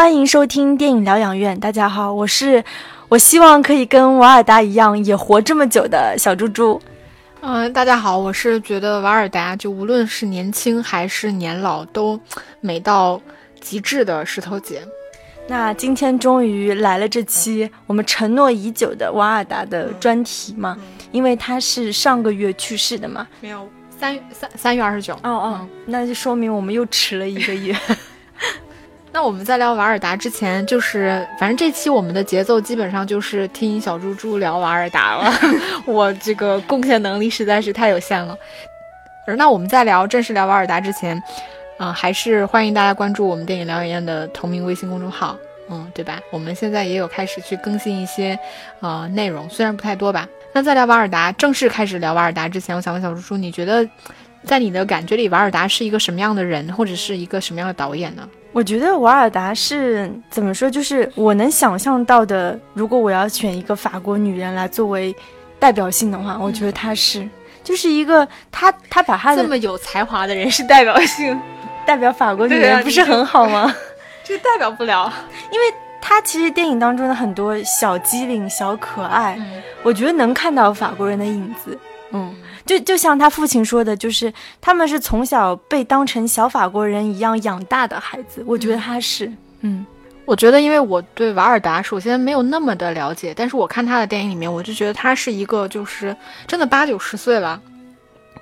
欢迎收听电影疗养院。大家好，我是我希望可以跟瓦尔达一样也活这么久的小猪猪。嗯，大家好，我是觉得瓦尔达就无论是年轻还是年老都美到极致的石头姐。那今天终于来了这期我们承诺已久的瓦尔达的专题嘛，因为他是上个月去世的嘛。没有，三月三三月二十九。哦哦，那就说明我们又迟了一个月。那我们在聊瓦尔达之前，就是反正这期我们的节奏基本上就是听小猪猪聊瓦尔达了。我这个贡献能力实在是太有限了。而那我们在聊正式聊瓦尔达之前，啊，还是欢迎大家关注我们电影疗养院的同名微信公众号，嗯，对吧？我们现在也有开始去更新一些呃内容，虽然不太多吧。那在聊瓦尔达正式开始聊瓦尔达之前，我想问小猪猪，你觉得在你的感觉里，瓦尔达是一个什么样的人，或者是一个什么样的导演呢？我觉得瓦尔达是怎么说？就是我能想象到的，如果我要选一个法国女人来作为代表性的话，我觉得她是，就是一个她她把她的这么有才华的人是代表性，代表法国女人不是很好吗？这代表不了，因为她其实电影当中的很多小机灵、小可爱，我觉得能看到法国人的影子，嗯。就就像他父亲说的，就是他们是从小被当成小法国人一样养大的孩子。我觉得他是，嗯，我觉得因为我对瓦尔达首先没有那么的了解，但是我看他的电影里面，我就觉得他是一个就是真的八九十岁了，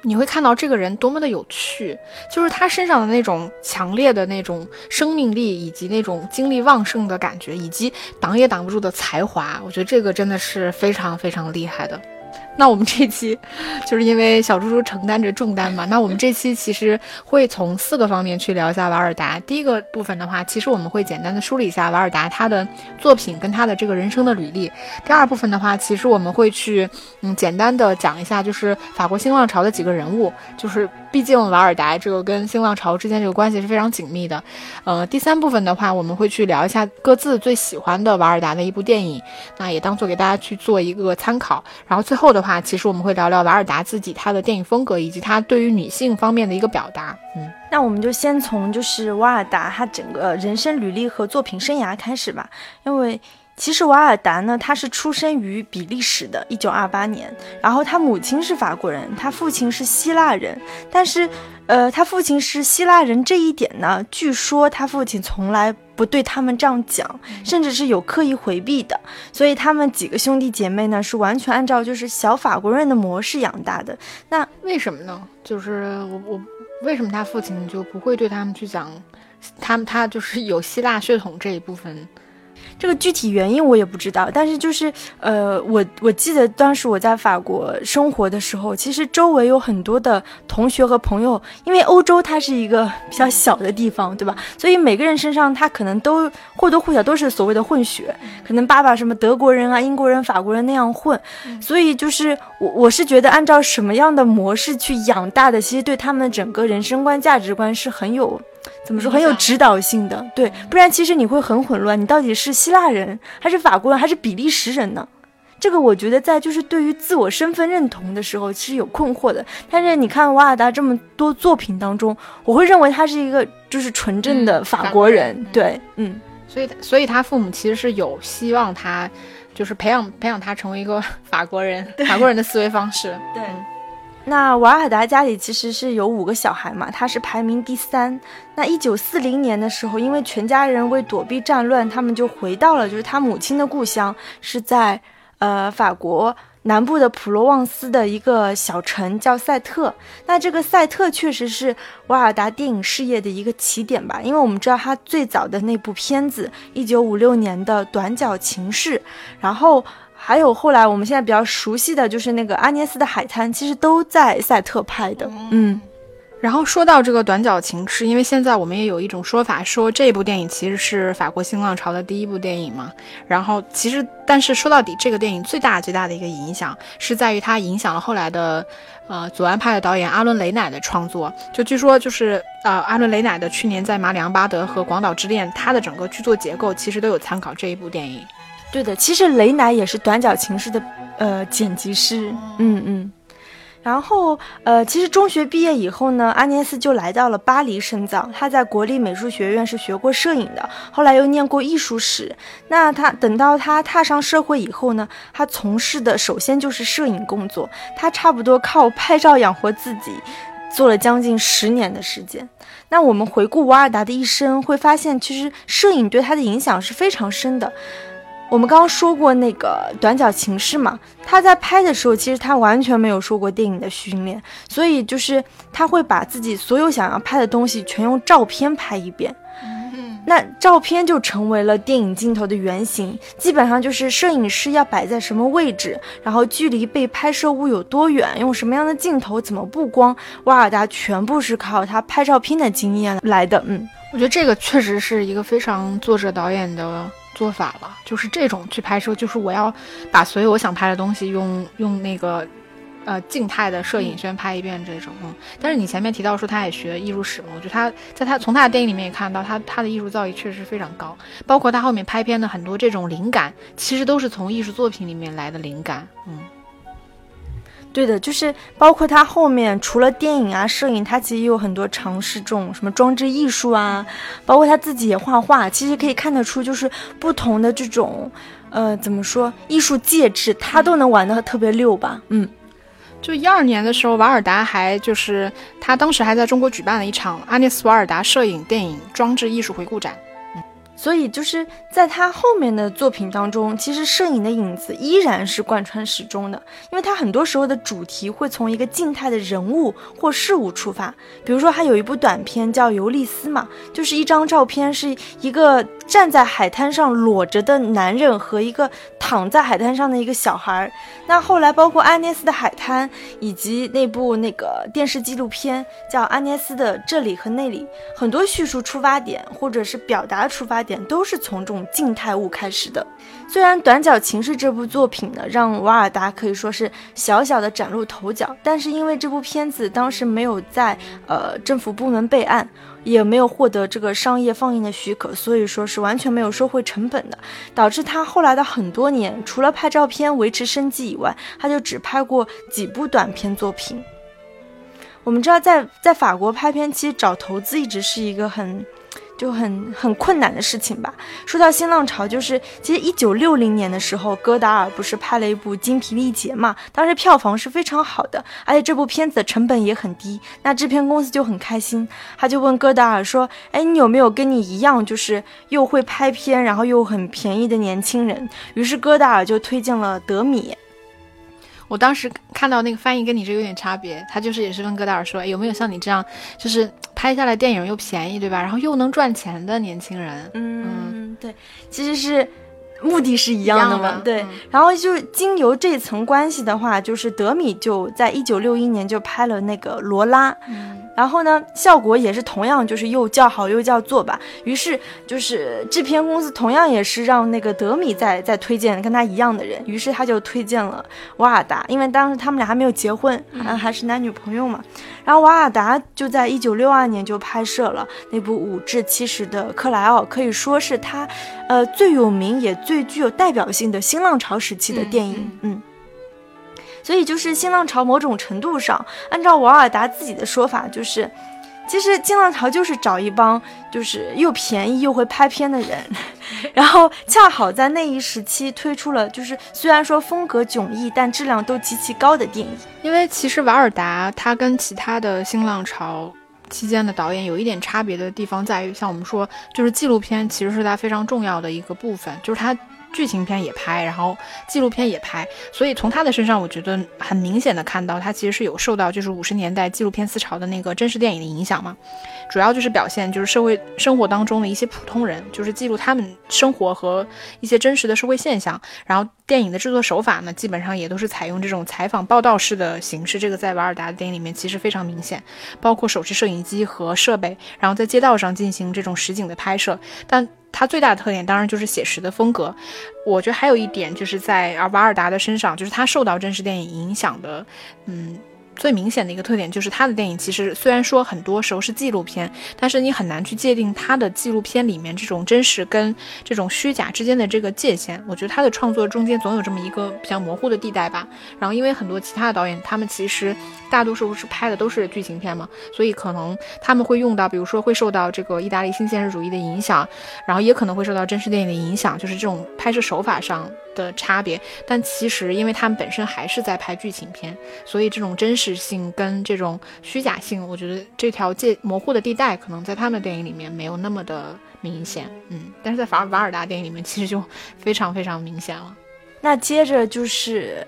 你会看到这个人多么的有趣，就是他身上的那种强烈的那种生命力，以及那种精力旺盛的感觉，以及挡也挡不住的才华，我觉得这个真的是非常非常厉害的。那我们这期就是因为小猪猪承担着重担嘛。那我们这期其实会从四个方面去聊一下瓦尔达。第一个部分的话，其实我们会简单的梳理一下瓦尔达他的作品跟他的这个人生的履历。第二部分的话，其实我们会去嗯简单的讲一下，就是法国新浪潮的几个人物。就是毕竟瓦尔达这个跟新浪潮之间这个关系是非常紧密的。呃，第三部分的话，我们会去聊一下各自最喜欢的瓦尔达的一部电影，那也当做给大家去做一个参考。然后最后的话。其实我们会聊聊瓦尔达自己他的电影风格，以及他对于女性方面的一个表达。嗯，那我们就先从就是瓦尔达他整个人生履历和作品生涯开始吧。因为其实瓦尔达呢，他是出生于比利时的，一九二八年，然后他母亲是法国人，他父亲是希腊人，但是。呃，他父亲是希腊人这一点呢，据说他父亲从来不对他们这样讲，甚至是有刻意回避的。所以他们几个兄弟姐妹呢，是完全按照就是小法国人的模式养大的。那为什么呢？就是我我为什么他父亲就不会对他们去讲，他们他就是有希腊血统这一部分？这个具体原因我也不知道，但是就是，呃，我我记得当时我在法国生活的时候，其实周围有很多的同学和朋友，因为欧洲它是一个比较小的地方，对吧？所以每个人身上他可能都或多或少都是所谓的混血，可能爸爸什么德国人啊、英国人、法国人那样混，所以就是我我是觉得按照什么样的模式去养大的，其实对他们整个人生观、价值观是很有。怎么说很有指导性的，对，不然其实你会很混乱，你到底是希腊人还是法国人还是比利时人呢？这个我觉得在就是对于自我身份认同的时候是有困惑的。但是你看瓦尔达这么多作品当中，我会认为他是一个就是纯正的法国人，对，嗯，所以所以他父母其实是有希望他就是培养培养他成为一个 法国人，法国人的思维方式，对。那瓦尔达家里其实是有五个小孩嘛，他是排名第三。那一九四零年的时候，因为全家人为躲避战乱，他们就回到了就是他母亲的故乡，是在呃法国南部的普罗旺斯的一个小城叫赛特。那这个赛特确实是瓦尔达电影事业的一个起点吧，因为我们知道他最早的那部片子一九五六年的《短脚情事》，然后。还有后来我们现在比较熟悉的就是那个阿涅斯的海滩，其实都在赛特拍的。嗯，然后说到这个短脚情痴，因为现在我们也有一种说法，说这部电影其实是法国新浪潮的第一部电影嘛。然后其实，但是说到底，这个电影最大最大的一个影响是在于它影响了后来的，呃，左岸派的导演阿伦雷乃的创作。就据说就是呃，阿伦雷乃的去年在马里昂巴德和广岛之恋，他的整个剧作结构其实都有参考这一部电影。对的，其实雷乃也是《短脚情事》的呃剪辑师，嗯嗯。然后，呃，其实中学毕业以后呢，阿涅斯就来到了巴黎深造。他在国立美术学院是学过摄影的，后来又念过艺术史。那他等到他踏上社会以后呢，他从事的首先就是摄影工作。他差不多靠拍照养活自己，做了将近十年的时间。那我们回顾瓦尔达的一生，会发现其实摄影对他的影响是非常深的。我们刚刚说过那个短脚情事嘛，他在拍的时候，其实他完全没有受过电影的训练，所以就是他会把自己所有想要拍的东西全用照片拍一遍。那照片就成为了电影镜头的原型，基本上就是摄影师要摆在什么位置，然后距离被拍摄物有多远，用什么样的镜头，怎么布光，瓦尔达全部是靠他拍照片的经验来的。嗯，我觉得这个确实是一个非常作者导演的做法了，就是这种去拍摄，就是我要把所有我想拍的东西用用那个。呃，静态的摄影先拍一遍这种，嗯，但是你前面提到说他也学艺术史嘛，我觉得他在他从他的电影里面也看到他他的艺术造诣确实非常高，包括他后面拍片的很多这种灵感，其实都是从艺术作品里面来的灵感，嗯，对的，就是包括他后面除了电影啊摄影，他其实也有很多尝试这种什么装置艺术啊，包括他自己也画画，其实可以看得出就是不同的这种，呃，怎么说艺术介质，他都能玩的特别溜吧，嗯。就一二年的时候，瓦尔达还就是他当时还在中国举办了一场阿涅斯·瓦尔达摄影电影装置艺术回顾展。所以就是在他后面的作品当中，其实摄影的影子依然是贯穿始终的，因为他很多时候的主题会从一个静态的人物或事物出发。比如说，他有一部短片叫《尤利斯》嘛，就是一张照片，是一个站在海滩上裸着的男人和一个躺在海滩上的一个小孩。那后来包括安涅斯的海滩，以及那部那个电视纪录片叫《安涅斯的这里和那里》，很多叙述出发点或者是表达出发。点都是从这种静态物开始的。虽然《短脚情事》这部作品呢，让瓦尔达可以说是小小的崭露头角，但是因为这部片子当时没有在呃政府部门备案，也没有获得这个商业放映的许可，所以说是完全没有收回成本的，导致他后来的很多年，除了拍照片维持生计以外，他就只拍过几部短片作品。我们知道，在在法国拍片，其实找投资一直是一个很。就很很困难的事情吧。说到新浪潮，就是其实一九六零年的时候，戈达尔不是拍了一部《精疲力竭》嘛？当时票房是非常好的，而且这部片子的成本也很低。那制片公司就很开心，他就问戈达尔说：“哎，你有没有跟你一样，就是又会拍片，然后又很便宜的年轻人？”于是戈达尔就推荐了德米。我当时看到那个翻译跟你这有点差别，他就是也是问戈达尔说：“哎，有没有像你这样，就是拍下来电影又便宜，对吧？然后又能赚钱的年轻人？”嗯，对，其实是目的是一样的嘛。对，然后就是经由这层关系的话，就是德米就在一九六一年就拍了那个《罗拉》。然后呢，效果也是同样，就是又叫好又叫座吧。于是就是制片公司同样也是让那个德米在在推荐跟他一样的人，于是他就推荐了瓦尔达，因为当时他们俩还没有结婚，还还是男女朋友嘛。然后瓦尔达就在一九六二年就拍摄了那部五至七十的克莱奥，可以说是他，呃最有名也最具有代表性的新浪潮时期的电影，嗯。所以就是新浪潮，某种程度上，按照瓦尔达自己的说法，就是，其实新浪潮就是找一帮就是又便宜又会拍片的人，然后恰好在那一时期推出了就是虽然说风格迥异，但质量都极其高的电影。因为其实瓦尔达他跟其他的新浪潮期间的导演有一点差别的地方在于，像我们说，就是纪录片其实是他非常重要的一个部分，就是他。剧情片也拍，然后纪录片也拍，所以从他的身上，我觉得很明显的看到他其实是有受到就是五十年代纪录片思潮的那个真实电影的影响嘛。主要就是表现就是社会生活当中的一些普通人，就是记录他们生活和一些真实的社会现象。然后电影的制作手法呢，基本上也都是采用这种采访报道式的形式。这个在瓦尔达的电影里面其实非常明显，包括手持摄影机和设备，然后在街道上进行这种实景的拍摄。但它最大的特点当然就是写实的风格。我觉得还有一点就是在瓦尔达的身上，就是他受到真实电影影响的，嗯。最明显的一个特点就是他的电影其实虽然说很多时候是纪录片，但是你很难去界定他的纪录片里面这种真实跟这种虚假之间的这个界限。我觉得他的创作中间总有这么一个比较模糊的地带吧。然后因为很多其他的导演，他们其实大多数是拍的都是剧情片嘛，所以可能他们会用到，比如说会受到这个意大利新现实主义的影响，然后也可能会受到真实电影的影响，就是这种拍摄手法上。的差别，但其实因为他们本身还是在拍剧情片，所以这种真实性跟这种虚假性，我觉得这条界模糊的地带可能在他们的电影里面没有那么的明显，嗯，但是在法尔瓦尔达电影里面其实就非常非常明显了。那接着就是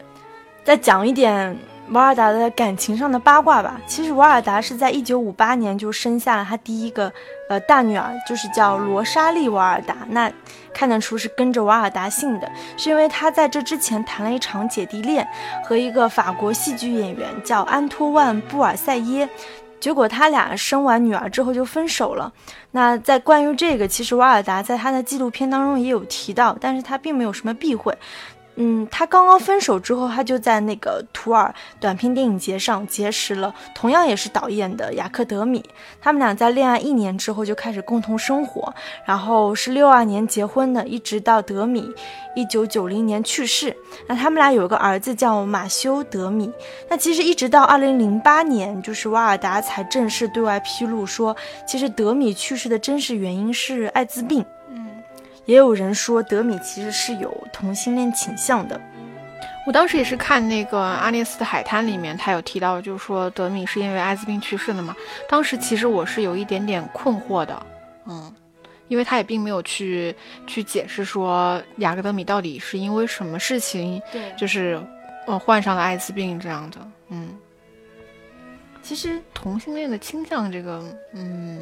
再讲一点。瓦尔达的感情上的八卦吧。其实瓦尔达是在一九五八年就生下了他第一个呃大女儿，就是叫罗莎莉瓦尔达。那看得出是跟着瓦尔达姓的，是因为他在这之前谈了一场姐弟恋，和一个法国戏剧演员叫安托万布尔塞耶。结果他俩生完女儿之后就分手了。那在关于这个，其实瓦尔达在他的纪录片当中也有提到，但是他并没有什么避讳。嗯，他刚刚分手之后，他就在那个图尔短片电影节上结识了同样也是导演的雅克德米。他们俩在恋爱一年之后就开始共同生活，然后是六二年结婚的，一直到德米一九九零年去世。那他们俩有个儿子叫马修德米。那其实一直到二零零八年，就是瓦尔达才正式对外披露说，其实德米去世的真实原因是艾滋病。也有人说德米其实是有同性恋倾向的。我当时也是看那个《阿涅斯的海滩》里面，他有提到，就是说德米是因为艾滋病去世的嘛。当时其实我是有一点点困惑的，嗯，因为他也并没有去去解释说雅各德米到底是因为什么事情，对，就是呃患上了艾滋病这样的，嗯。其实同性恋的倾向，这个，嗯，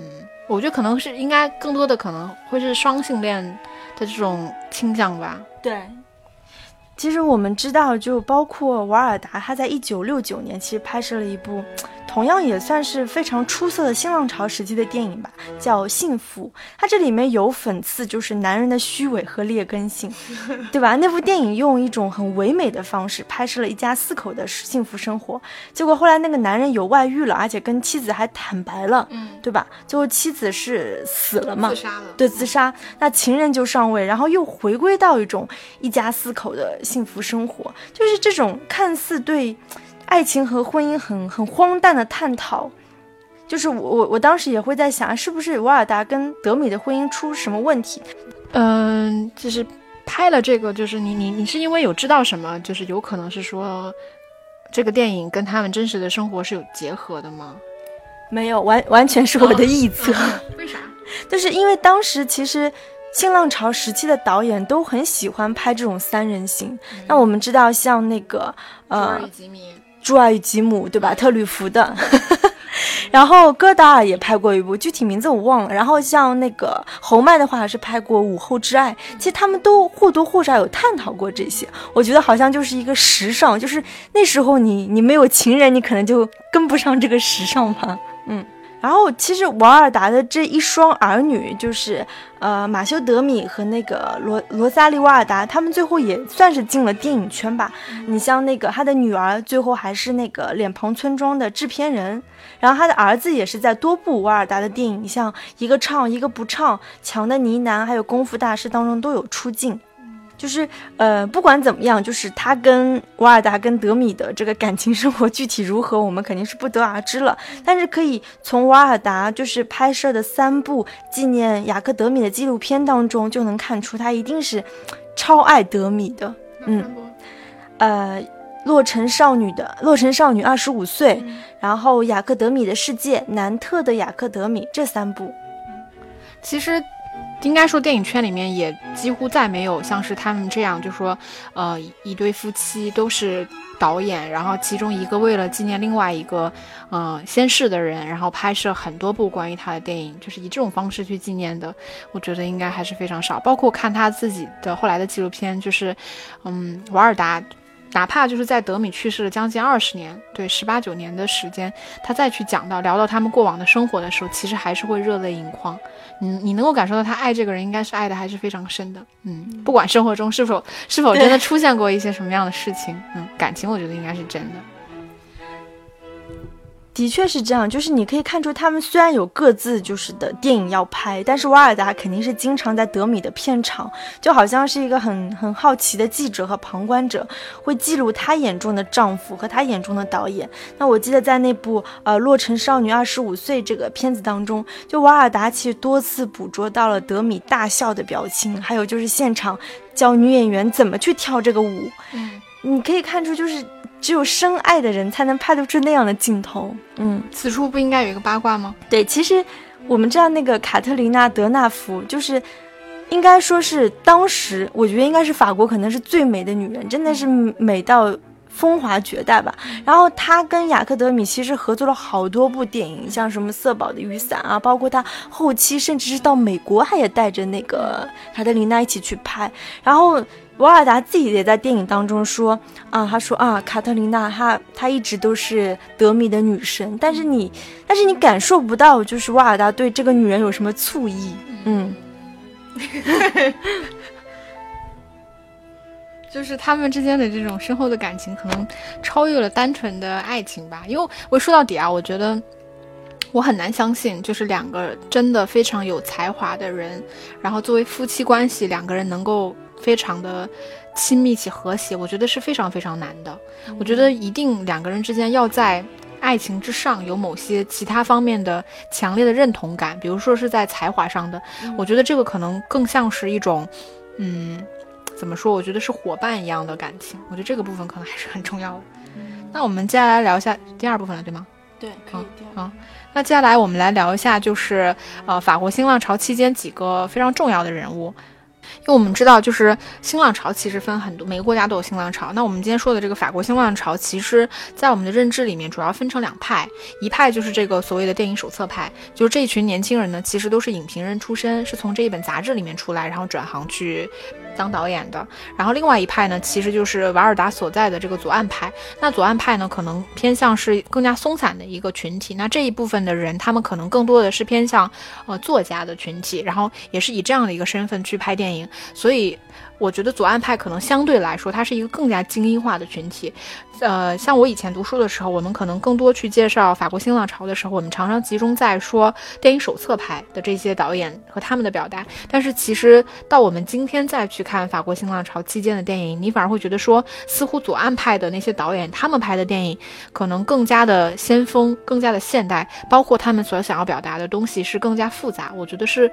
我觉得可能是应该更多的可能会是双性恋的这种倾向吧。对，其实我们知道，就包括瓦尔达，他在一九六九年其实拍摄了一部。同样也算是非常出色的新浪潮时期的电影吧，叫《幸福》。它这里面有讽刺，就是男人的虚伪和劣根性，对吧？那部电影用一种很唯美的方式拍摄了一家四口的幸福生活。结果后来那个男人有外遇了，而且跟妻子还坦白了，嗯，对吧？最后妻子是死了嘛？自杀了。对，自杀。那情人就上位，然后又回归到一种一家四口的幸福生活，就是这种看似对。爱情和婚姻很很荒诞的探讨，就是我我我当时也会在想，是不是瓦尔达跟德米的婚姻出什么问题？嗯，就是拍了这个，就是你你你是因为有知道什么，就是有可能是说这个电影跟他们真实的生活是有结合的吗？没有，完完全是我的臆测。为啥？就是因为当时其实新浪潮时期的导演都很喜欢拍这种三人行。那我们知道，像那个呃。《朱尔与吉姆》对吧？特吕弗的，然后戈达尔也拍过一部，具体名字我忘了。然后像那个侯麦的话，是拍过《午后之爱》。其实他们都或多或少有探讨过这些。我觉得好像就是一个时尚，就是那时候你你没有情人，你可能就跟不上这个时尚吧。嗯。然后其实瓦尔达的这一双儿女，就是呃马修德米和那个罗罗萨利瓦尔达，他们最后也算是进了电影圈吧。你像那个他的女儿，最后还是那个脸庞村庄的制片人，然后他的儿子也是在多部瓦尔达的电影，像一个唱一个不唱、强的呢喃，还有功夫大师当中都有出镜。就是呃，不管怎么样，就是他跟瓦尔达跟德米的这个感情生活具体如何，我们肯定是不得而知了。但是可以从瓦尔达就是拍摄的三部纪念雅克德米的纪录片当中，就能看出他一定是超爱德米的。嗯，呃，洛城少女的洛城少女二十五岁，然后雅克德米的世界，南特的雅克德米这三部，其实。应该说，电影圈里面也几乎再没有像是他们这样，就说，呃，一对夫妻都是导演，然后其中一个为了纪念另外一个，呃，先逝的人，然后拍摄很多部关于他的电影，就是以这种方式去纪念的。我觉得应该还是非常少。包括看他自己的后来的纪录片，就是，嗯，瓦尔达。哪怕就是在德米去世了将近二十年，对十八九年的时间，他再去讲到聊到他们过往的生活的时候，其实还是会热泪盈眶。你你能够感受到他爱这个人，应该是爱的还是非常深的。嗯，不管生活中是否是否真的出现过一些什么样的事情，嗯，感情我觉得应该是真的。的确是这样，就是你可以看出他们虽然有各自就是的电影要拍，但是瓦尔达肯定是经常在德米的片场，就好像是一个很很好奇的记者和旁观者，会记录她眼中的丈夫和她眼中的导演。那我记得在那部呃《洛城少女二十五岁》这个片子当中，就瓦尔达其实多次捕捉到了德米大笑的表情，还有就是现场教女演员怎么去跳这个舞。嗯，你可以看出就是。只有深爱的人才能拍得出那样的镜头。嗯，此处不应该有一个八卦吗？对，其实我们知道那个卡特琳娜·德纳福，就是应该说是当时，我觉得应该是法国可能是最美的女人，真的是美到风华绝代吧。然后她跟雅克德米其实合作了好多部电影，像什么《色宝的雨伞》啊，包括她后期甚至是到美国，她也带着那个卡特琳娜一起去拍。然后。瓦尔达自己也在电影当中说啊，他说啊，卡特琳娜，她她一直都是德米的女神，但是你，但是你感受不到，就是瓦尔达对这个女人有什么醋意，嗯，就是他们之间的这种深厚的感情，可能超越了单纯的爱情吧。因为我说到底啊，我觉得我很难相信，就是两个真的非常有才华的人，然后作为夫妻关系，两个人能够。非常的亲密且和谐，我觉得是非常非常难的。我觉得一定两个人之间要在爱情之上有某些其他方面的强烈的认同感，比如说是在才华上的。我觉得这个可能更像是一种，嗯，怎么说？我觉得是伙伴一样的感情。我觉得这个部分可能还是很重要的。那我们接下来聊一下第二部分了，对吗？对，可以。好，那接下来我们来聊一下，就是呃，法国新浪潮期间几个非常重要的人物。因为我们知道，就是新浪潮其实分很多，每个国家都有新浪潮。那我们今天说的这个法国新浪潮，其实在我们的认知里面，主要分成两派，一派就是这个所谓的电影手册派，就是这一群年轻人呢，其实都是影评人出身，是从这一本杂志里面出来，然后转行去。当导演的，然后另外一派呢，其实就是瓦尔达所在的这个左岸派。那左岸派呢，可能偏向是更加松散的一个群体。那这一部分的人，他们可能更多的是偏向呃作家的群体，然后也是以这样的一个身份去拍电影，所以。我觉得左岸派可能相对来说，它是一个更加精英化的群体。呃，像我以前读书的时候，我们可能更多去介绍法国新浪潮的时候，我们常常集中在说电影手册派的这些导演和他们的表达。但是其实到我们今天再去看法国新浪潮期间的电影，你反而会觉得说，似乎左岸派的那些导演他们拍的电影可能更加的先锋，更加的现代，包括他们所想要表达的东西是更加复杂。我觉得是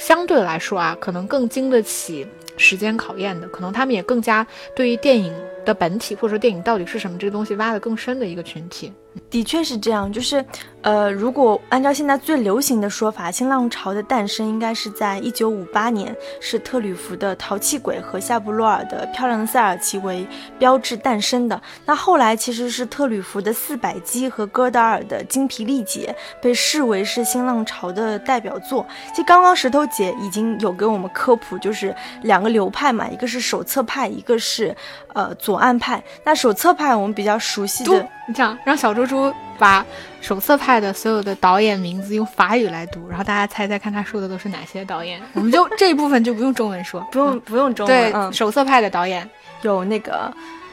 相对来说啊，可能更经得起。时间考验的，可能他们也更加对于电影的本体，或者说电影到底是什么这个东西挖得更深的一个群体。的确是这样，就是，呃，如果按照现在最流行的说法，新浪潮的诞生应该是在一九五八年，是特吕弗的《淘气鬼》和夏布洛尔的《漂亮的塞尔奇》为标志诞生的。那后来其实是特吕弗的《四百击》和戈达尔的《精疲力竭》被视为是新浪潮的代表作。其实刚刚石头姐已经有给我们科普，就是两个流派嘛，一个是手册派，一个是呃左岸派。那手册派我们比较熟悉的。你这样让小猪猪把手册派的所有的导演名字用法语来读，然后大家猜猜看他说的都是哪些导演？我们就这一部分就不用中文说，不用 不用中文。对，手册派的导演有那个，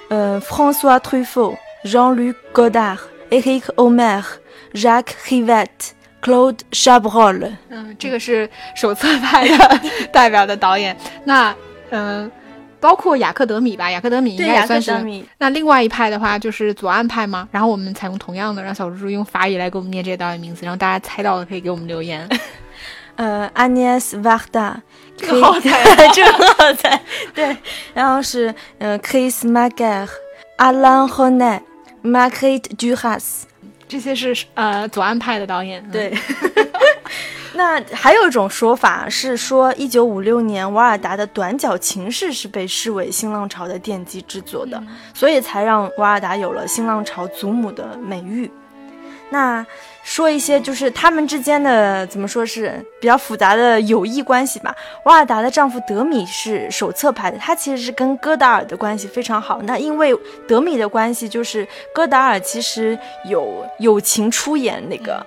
呃，François Truffaut、Jean-Luc Godard、Eric Omer、Jacques Rivette、Claude Chabrol。嗯，这个是手册派的 代表的导演。那，嗯。包括雅克德米吧，雅克德米应该也算是。那另外一派的话就是左岸派吗？然后我们采用同样的，让小猪猪用法语来给我们念这些导演名字，然后大家猜到了可以给我们留言。呃，Agnes Varda，这个好猜，这个好猜。对，然后是呃，Chris Mager，Alain René，Marguerite Duras，这些是呃左岸派的导演。对。那还有一种说法是说，一九五六年瓦尔达的《短脚情事》是被视为新浪潮的奠基之作的，所以才让瓦尔达有了新浪潮祖母的美誉。那说一些就是他们之间的怎么说是比较复杂的友谊关系吧。瓦尔达的丈夫德米是手册派的，他其实是跟戈达尔的关系非常好。那因为德米的关系，就是戈达尔其实有友情出演那个。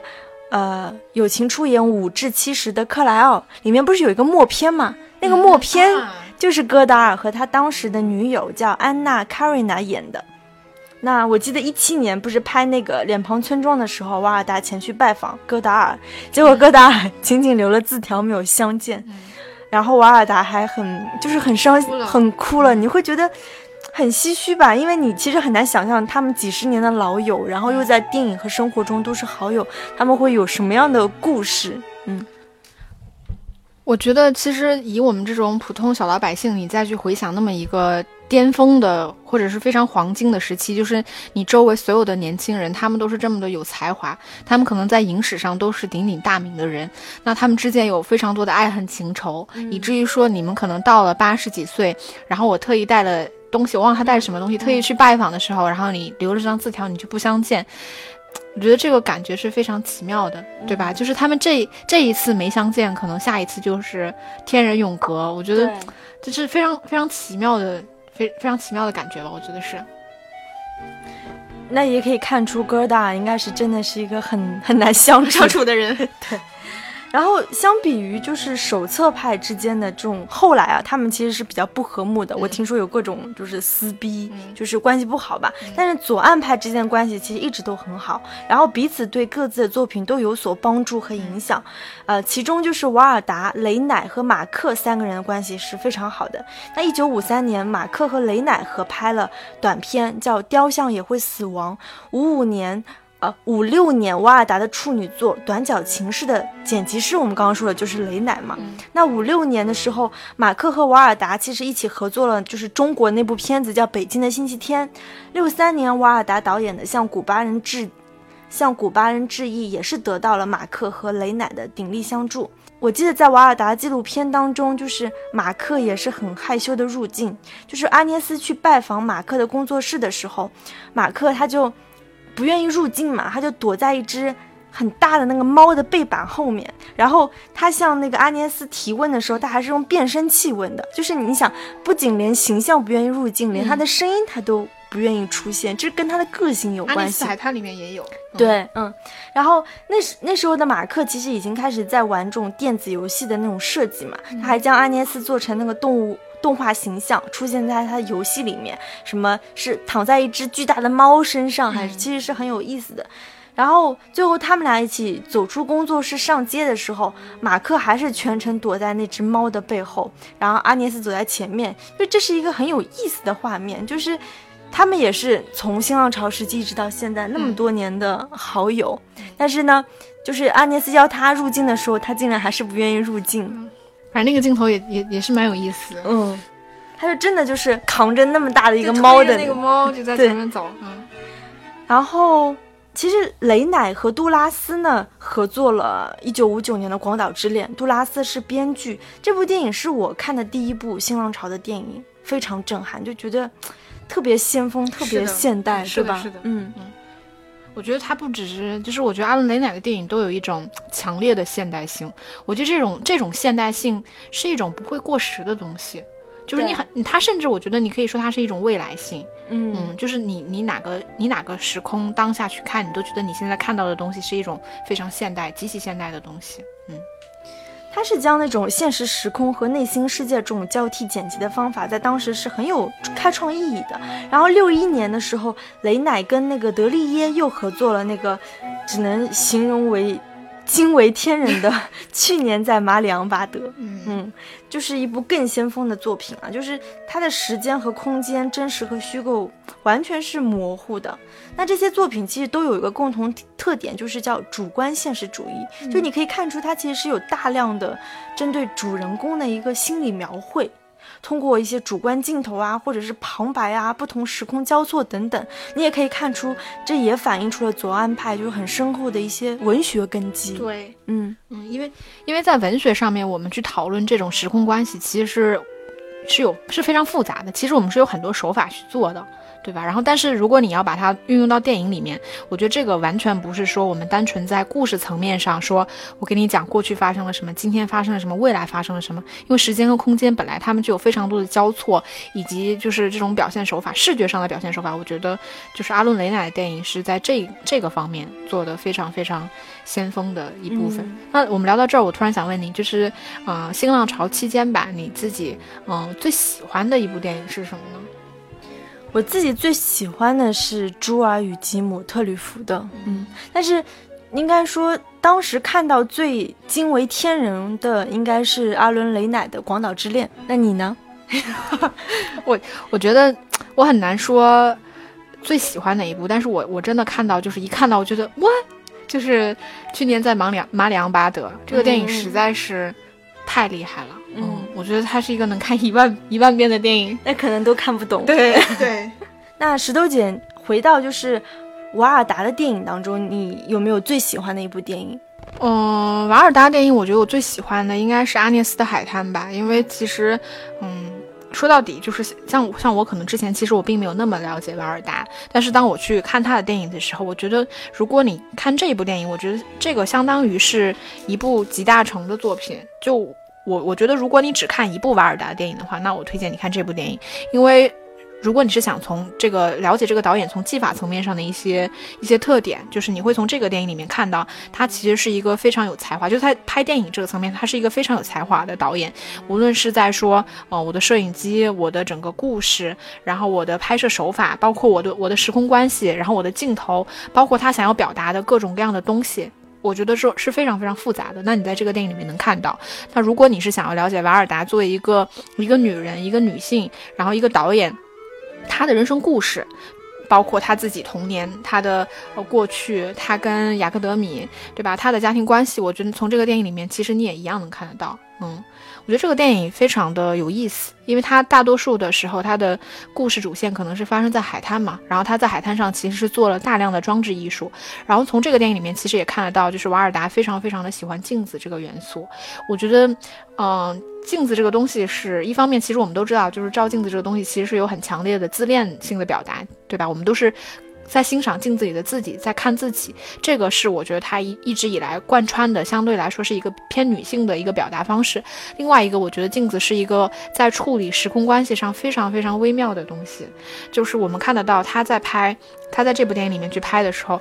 呃，友情出演五至七十的克莱奥里面不是有一个默片吗？那个默片就是戈达尔和他当时的女友叫安娜·卡瑞娜演的。那我记得一七年不是拍那个《脸庞村庄》的时候，瓦尔达前去拜访戈达尔，结果戈达尔仅仅留了字条，没有相见。然后瓦尔达还很就是很伤心，很哭了。你会觉得很唏嘘吧？因为你其实很难想象他们几十年的老友，然后又在电影和生活中都是好友，他们会有什么样的故事？嗯。我觉得，其实以我们这种普通小老百姓，你再去回想那么一个巅峰的或者是非常黄金的时期，就是你周围所有的年轻人，他们都是这么的有才华，他们可能在影史上都是鼎鼎大名的人，那他们之间有非常多的爱恨情仇，以至于说你们可能到了八十几岁，然后我特意带了东西，我忘了他带什么东西，特意去拜访的时候，然后你留了这张字条，你就不相见。我觉得这个感觉是非常奇妙的，对吧？就是他们这这一次没相见，可能下一次就是天人永隔。我觉得这是非常非常奇妙的，非非常奇妙的感觉吧。我觉得是。那也可以看出，哥大应该是真的是一个很很难相处的人。对。然后，相比于就是手册派之间的这种，后来啊，他们其实是比较不和睦的。我听说有各种就是撕逼，就是关系不好吧。但是左岸派之间的关系其实一直都很好，然后彼此对各自的作品都有所帮助和影响。呃，其中就是瓦尔达、雷乃和马克三个人的关系是非常好的。那一九五三年，马克和雷乃合拍了短片，叫《雕像也会死亡》。五五年。呃，五六年瓦尔达的处女作《短脚情事》的剪辑师，我们刚刚说的就是雷乃嘛。那五六年的时候，马克和瓦尔达其实一起合作了，就是中国那部片子叫《北京的星期天》。六三年，瓦尔达导演的《向古巴人致向古巴人致意》也是得到了马克和雷乃的鼎力相助。我记得在瓦尔达纪录片当中，就是马克也是很害羞的入镜，就是阿涅斯去拜访马克的工作室的时候，马克他就。不愿意入镜嘛，他就躲在一只很大的那个猫的背板后面。然后他向那个阿涅斯提问的时候，他还是用变声器问的。就是你想，不仅连形象不愿意入镜，连他的声音他都不愿意出现，这跟他的个性有关系。海滩里面也有。对，嗯。然后那时那时候的马克其实已经开始在玩这种电子游戏的那种设计嘛，他还将阿涅斯做成那个动物。动画形象出现在他的游戏里面，什么是躺在一只巨大的猫身上，还是其实是很有意思的。然后最后他们俩一起走出工作室上街的时候，马克还是全程躲在那只猫的背后，然后阿涅斯走在前面，就这是一个很有意思的画面。就是他们也是从新浪潮时期一直到现在那么多年的好友，但是呢，就是阿涅斯邀他入境的时候，他竟然还是不愿意入镜。反正那个镜头也也也是蛮有意思，嗯，他就真的就是扛着那么大的一个猫的那个猫就在前面走，嗯，然后其实雷乃和杜拉斯呢合作了一九五九年的《广岛之恋》，杜拉斯是编剧，这部电影是我看的第一部新浪潮的电影，非常震撼，就觉得特别先锋，特别现代，是吧？是的，嗯。嗯。我觉得他不只是，就是我觉得阿伦雷乃的电影都有一种强烈的现代性。我觉得这种这种现代性是一种不会过时的东西，就是你很，他甚至我觉得你可以说它是一种未来性。嗯，就是你你哪个你哪个时空当下去看，你都觉得你现在看到的东西是一种非常现代、极其现代的东西。他是将那种现实时空和内心世界这种交替剪辑的方法，在当时是很有开创意义的。然后六一年的时候，雷乃跟那个德利耶又合作了那个，只能形容为。惊为天人的，去年在马里昂巴德，嗯，就是一部更先锋的作品啊，就是它的时间和空间、真实和虚构完全是模糊的。那这些作品其实都有一个共同特点，就是叫主观现实主义，就你可以看出它其实是有大量的针对主人公的一个心理描绘。通过一些主观镜头啊，或者是旁白啊，不同时空交错等等，你也可以看出，这也反映出了左岸派就是很深厚的一些文学根基。对，嗯嗯，因为因为在文学上面，我们去讨论这种时空关系，其实是是有是非常复杂的。其实我们是有很多手法去做的。对吧？然后，但是如果你要把它运用到电影里面，我觉得这个完全不是说我们单纯在故事层面上说，我给你讲过去发生了什么，今天发生了什么，未来发生了什么。因为时间和空间本来他们就有非常多的交错，以及就是这种表现手法，视觉上的表现手法，我觉得就是阿伦雷乃的电影是在这这个方面做的非常非常先锋的一部分。那我们聊到这儿，我突然想问你，就是呃新浪潮期间吧，你自己嗯最喜欢的一部电影是什么呢？我自己最喜欢的是《朱尔与吉姆》特吕弗的，嗯，但是应该说当时看到最惊为天人的应该是阿伦雷乃的《广岛之恋》。那你呢？我我觉得我很难说最喜欢哪一部，但是我我真的看到就是一看到我觉得哇，就是去年在马里马里昂巴德这个电影实在是太厉害了。嗯，我觉得它是一个能看一万一万遍的电影，那可能都看不懂。对 对。那石头姐回到就是瓦尔达的电影当中，你有没有最喜欢的一部电影？嗯，瓦尔达电影，我觉得我最喜欢的应该是《阿涅斯的海滩》吧，因为其实，嗯，说到底就是像像我可能之前其实我并没有那么了解瓦尔达，但是当我去看他的电影的时候，我觉得如果你看这一部电影，我觉得这个相当于是一部集大成的作品，就。我我觉得，如果你只看一部瓦尔达的电影的话，那我推荐你看这部电影，因为如果你是想从这个了解这个导演从技法层面上的一些一些特点，就是你会从这个电影里面看到，他其实是一个非常有才华，就是他拍电影这个层面，他是一个非常有才华的导演。无论是在说，呃，我的摄影机，我的整个故事，然后我的拍摄手法，包括我的我的时空关系，然后我的镜头，包括他想要表达的各种各样的东西。我觉得说是非常非常复杂的。那你在这个电影里面能看到，那如果你是想要了解瓦尔达作为一个一个女人、一个女性，然后一个导演，她的人生故事，包括她自己童年、她的呃过去、她跟雅克德米，对吧？她的家庭关系，我觉得从这个电影里面，其实你也一样能看得到，嗯。我觉得这个电影非常的有意思，因为它大多数的时候，它的故事主线可能是发生在海滩嘛，然后它在海滩上其实是做了大量的装置艺术，然后从这个电影里面其实也看得到，就是瓦尔达非常非常的喜欢镜子这个元素。我觉得，嗯，镜子这个东西是一方面，其实我们都知道，就是照镜子这个东西其实是有很强烈的自恋性的表达，对吧？我们都是。在欣赏镜子里的自己，在看自己，这个是我觉得他一一直以来贯穿的，相对来说是一个偏女性的一个表达方式。另外一个，我觉得镜子是一个在处理时空关系上非常非常微妙的东西，就是我们看得到他在拍，他在这部电影里面去拍的时候。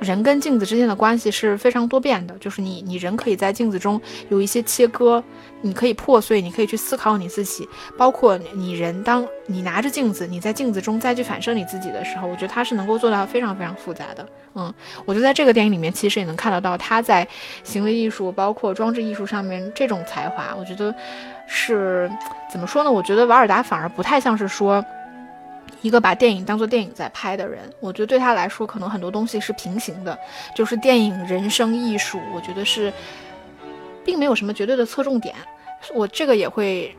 人跟镜子之间的关系是非常多变的，就是你，你人可以在镜子中有一些切割，你可以破碎，你可以去思考你自己，包括你人，当你拿着镜子，你在镜子中再去反射你自己的时候，我觉得他是能够做到非常非常复杂的。嗯，我觉得在这个电影里面，其实也能看得到他在行为艺术，包括装置艺术上面这种才华。我觉得是怎么说呢？我觉得瓦尔达反而不太像是说。一个把电影当做电影在拍的人，我觉得对他来说，可能很多东西是平行的，就是电影、人生、艺术，我觉得是，并没有什么绝对的侧重点。我这个也会。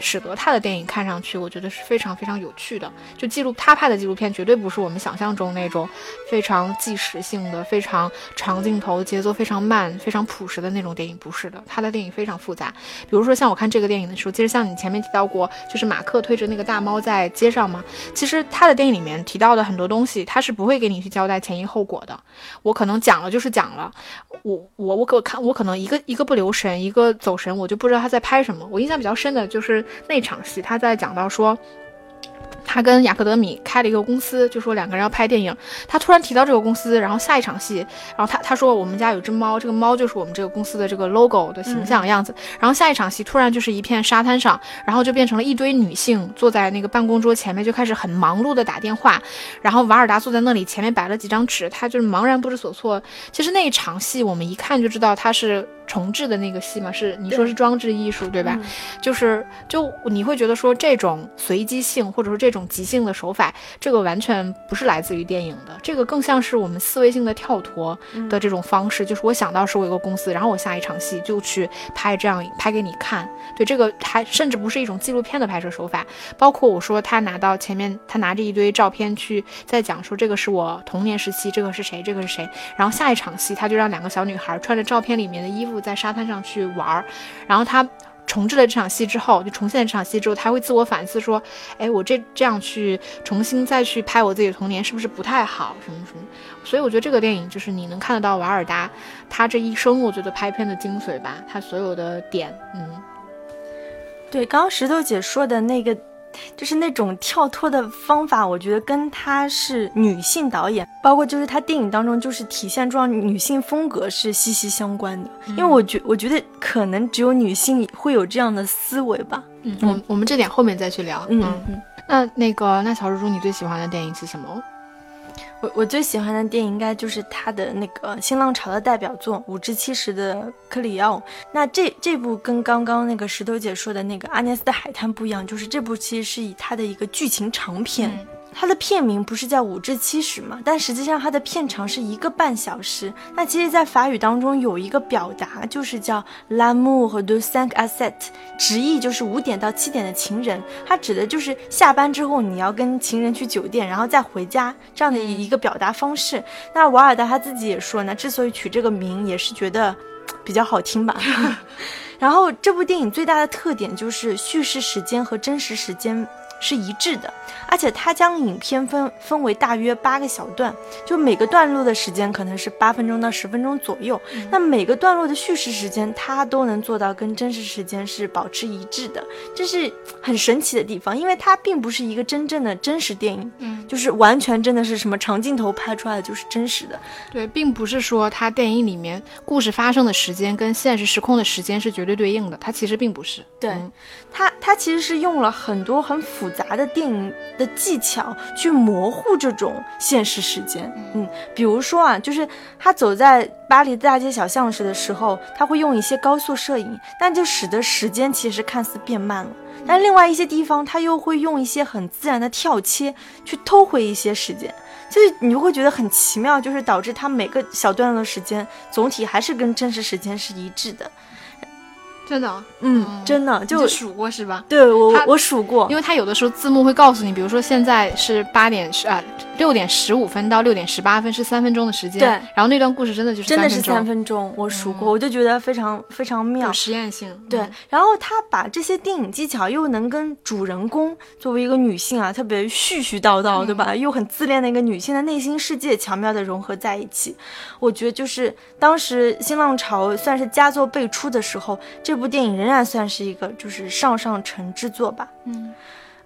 使得他的电影看上去，我觉得是非常非常有趣的。就记录他拍的纪录片，绝对不是我们想象中那种非常纪实性的、非常长镜头、节奏非常慢、非常朴实的那种电影，不是的。他的电影非常复杂。比如说，像我看这个电影的时候，其实像你前面提到过，就是马克推着那个大猫在街上嘛。其实他的电影里面提到的很多东西，他是不会给你去交代前因后果的。我可能讲了就是讲了，我我我可看我可能一个一个不留神，一个走神，我就不知道他在拍什么。我印象比较深的就是。那场戏，他在讲到说。他跟雅克德米开了一个公司，就说两个人要拍电影。他突然提到这个公司，然后下一场戏，然后他他说我们家有只猫，这个猫就是我们这个公司的这个 logo 的形象样子。然后下一场戏突然就是一片沙滩上，然后就变成了一堆女性坐在那个办公桌前面，就开始很忙碌的打电话。然后瓦尔达坐在那里，前面摆了几张纸，他就是茫然不知所措。其实那一场戏我们一看就知道他是重置的那个戏嘛，是你说是装置艺术对吧？就是就你会觉得说这种随机性或者说这种。即兴的手法，这个完全不是来自于电影的，这个更像是我们思维性的跳脱的这种方式。就是我想到是我一个公司，然后我下一场戏就去拍这样拍给你看。对，这个还甚至不是一种纪录片的拍摄手法。包括我说他拿到前面，他拿着一堆照片去在讲说这个是我童年时期，这个是谁，这个是谁。然后下一场戏他就让两个小女孩穿着照片里面的衣服在沙滩上去玩儿，然后他。重置了这场戏之后，就重现了这场戏之后，他会自我反思说：“哎，我这这样去重新再去拍我自己的童年，是不是不太好？什么什么？”所以我觉得这个电影就是你能看得到瓦尔达他这一生，我觉得拍片的精髓吧，他所有的点，嗯，对，刚刚石头姐说的那个。就是那种跳脱的方法，我觉得跟她是女性导演，包括就是她电影当中就是体现出女性风格是息息相关的。因为我觉我觉得可能只有女性会有这样的思维吧。嗯，我我们这点后面再去聊。嗯嗯。那那个那小猪猪，你最喜欢的电影是什么？我我最喜欢的电影应该就是他的那个新浪潮的代表作《五至七十的克里奥》。那这这部跟刚刚那个石头姐说的那个《阿涅斯的海滩》不一样，就是这部其实是以他的一个剧情长篇。它的片名不是叫五至七十嘛？但实际上它的片长是一个半小时。那其实，在法语当中有一个表达，就是叫 l'amour 和 de cinq à sept，直译就是五点到七点的情人。它指的就是下班之后你要跟情人去酒店，然后再回家这样的一个表达方式。那瓦尔达他自己也说呢，之所以取这个名，也是觉得比较好听吧。然后这部电影最大的特点就是叙事时间和真实时间。是一致的，而且它将影片分分为大约八个小段，就每个段落的时间可能是八分钟到十分钟左右。那每个段落的叙事时间，它都能做到跟真实时间是保持一致的，这是很神奇的地方，因为它并不是一个真正的真实电影，嗯，就是完全真的是什么长镜头拍出来的就是真实的。对，并不是说它电影里面故事发生的时间跟现实时空的时间是绝对对应的，它其实并不是。对，它它其实是用了很多很复。杂的电影的技巧去模糊这种现实时间，嗯，比如说啊，就是他走在巴黎大街小巷时的时候，他会用一些高速摄影，但就使得时间其实看似变慢了。但另外一些地方，他又会用一些很自然的跳切去偷回一些时间，就是你就会觉得很奇妙，就是导致他每个小段落时间总体还是跟真实时间是一致的。真的，嗯，真的就数过是吧？对我我数过，因为他有的时候字幕会告诉你，比如说现在是八点十啊。六点十五分到六点十八分是三分钟的时间，对。然后那段故事真的就是真的是三分钟，我数过，我就觉得非常非常妙，有实验性。对。然后他把这些电影技巧又能跟主人公作为一个女性啊，特别絮絮叨叨，对吧？又很自恋的一个女性的内心世界巧妙的融合在一起。我觉得就是当时新浪潮算是佳作辈出的时候，这部电影仍然算是一个就是上上乘之作吧。嗯。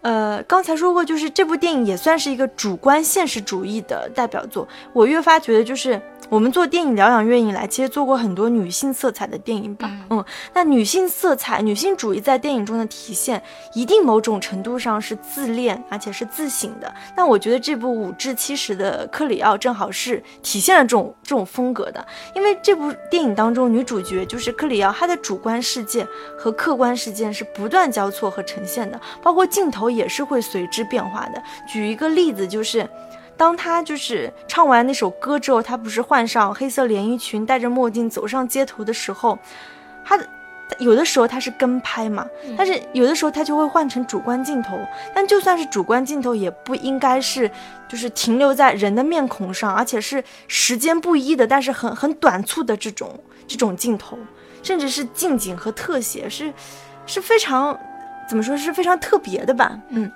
呃，刚才说过，就是这部电影也算是一个主观现实主义的代表作。我越发觉得，就是。我们做电影疗养院以来，其实做过很多女性色彩的电影吧。嗯，那女性色彩、女性主义在电影中的体现，一定某种程度上是自恋，而且是自省的。那我觉得这部五至七十的克里奥正好是体现了这种这种风格的。因为这部电影当中，女主角就是克里奥，她的主观世界和客观世界是不断交错和呈现的，包括镜头也是会随之变化的。举一个例子就是。当他就是唱完那首歌之后，他不是换上黑色连衣裙，戴着墨镜走上街头的时候，他的有的时候他是跟拍嘛，但是有的时候他就会换成主观镜头。但就算是主观镜头，也不应该是就是停留在人的面孔上，而且是时间不一的，但是很很短促的这种这种镜头，甚至是近景和特写，是是非常怎么说是非常特别的吧？嗯。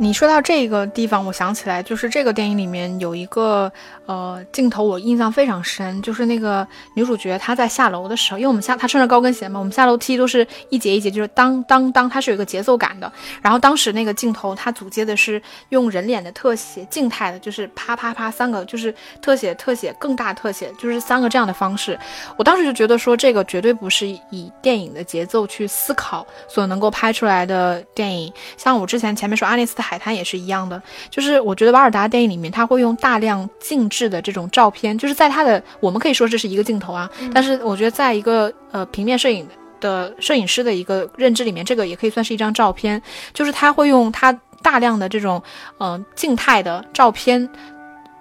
你说到这个地方，我想起来，就是这个电影里面有一个呃镜头，我印象非常深，就是那个女主角她在下楼的时候，因为我们下她穿着高跟鞋嘛，我们下楼梯都是一节一节，就是当当当，它是有一个节奏感的。然后当时那个镜头，它组接的是用人脸的特写，静态的，就是啪啪啪三个，就是特写特写更大特写，就是三个这样的方式。我当时就觉得说，这个绝对不是以电影的节奏去思考所能够拍出来的电影。像我之前前面说阿涅斯特。海滩也是一样的，就是我觉得瓦尔达电影里面他会用大量静置的这种照片，就是在他的我们可以说这是一个镜头啊，但是我觉得在一个呃平面摄影的摄影师的一个认知里面，这个也可以算是一张照片，就是他会用他大量的这种嗯静态的照片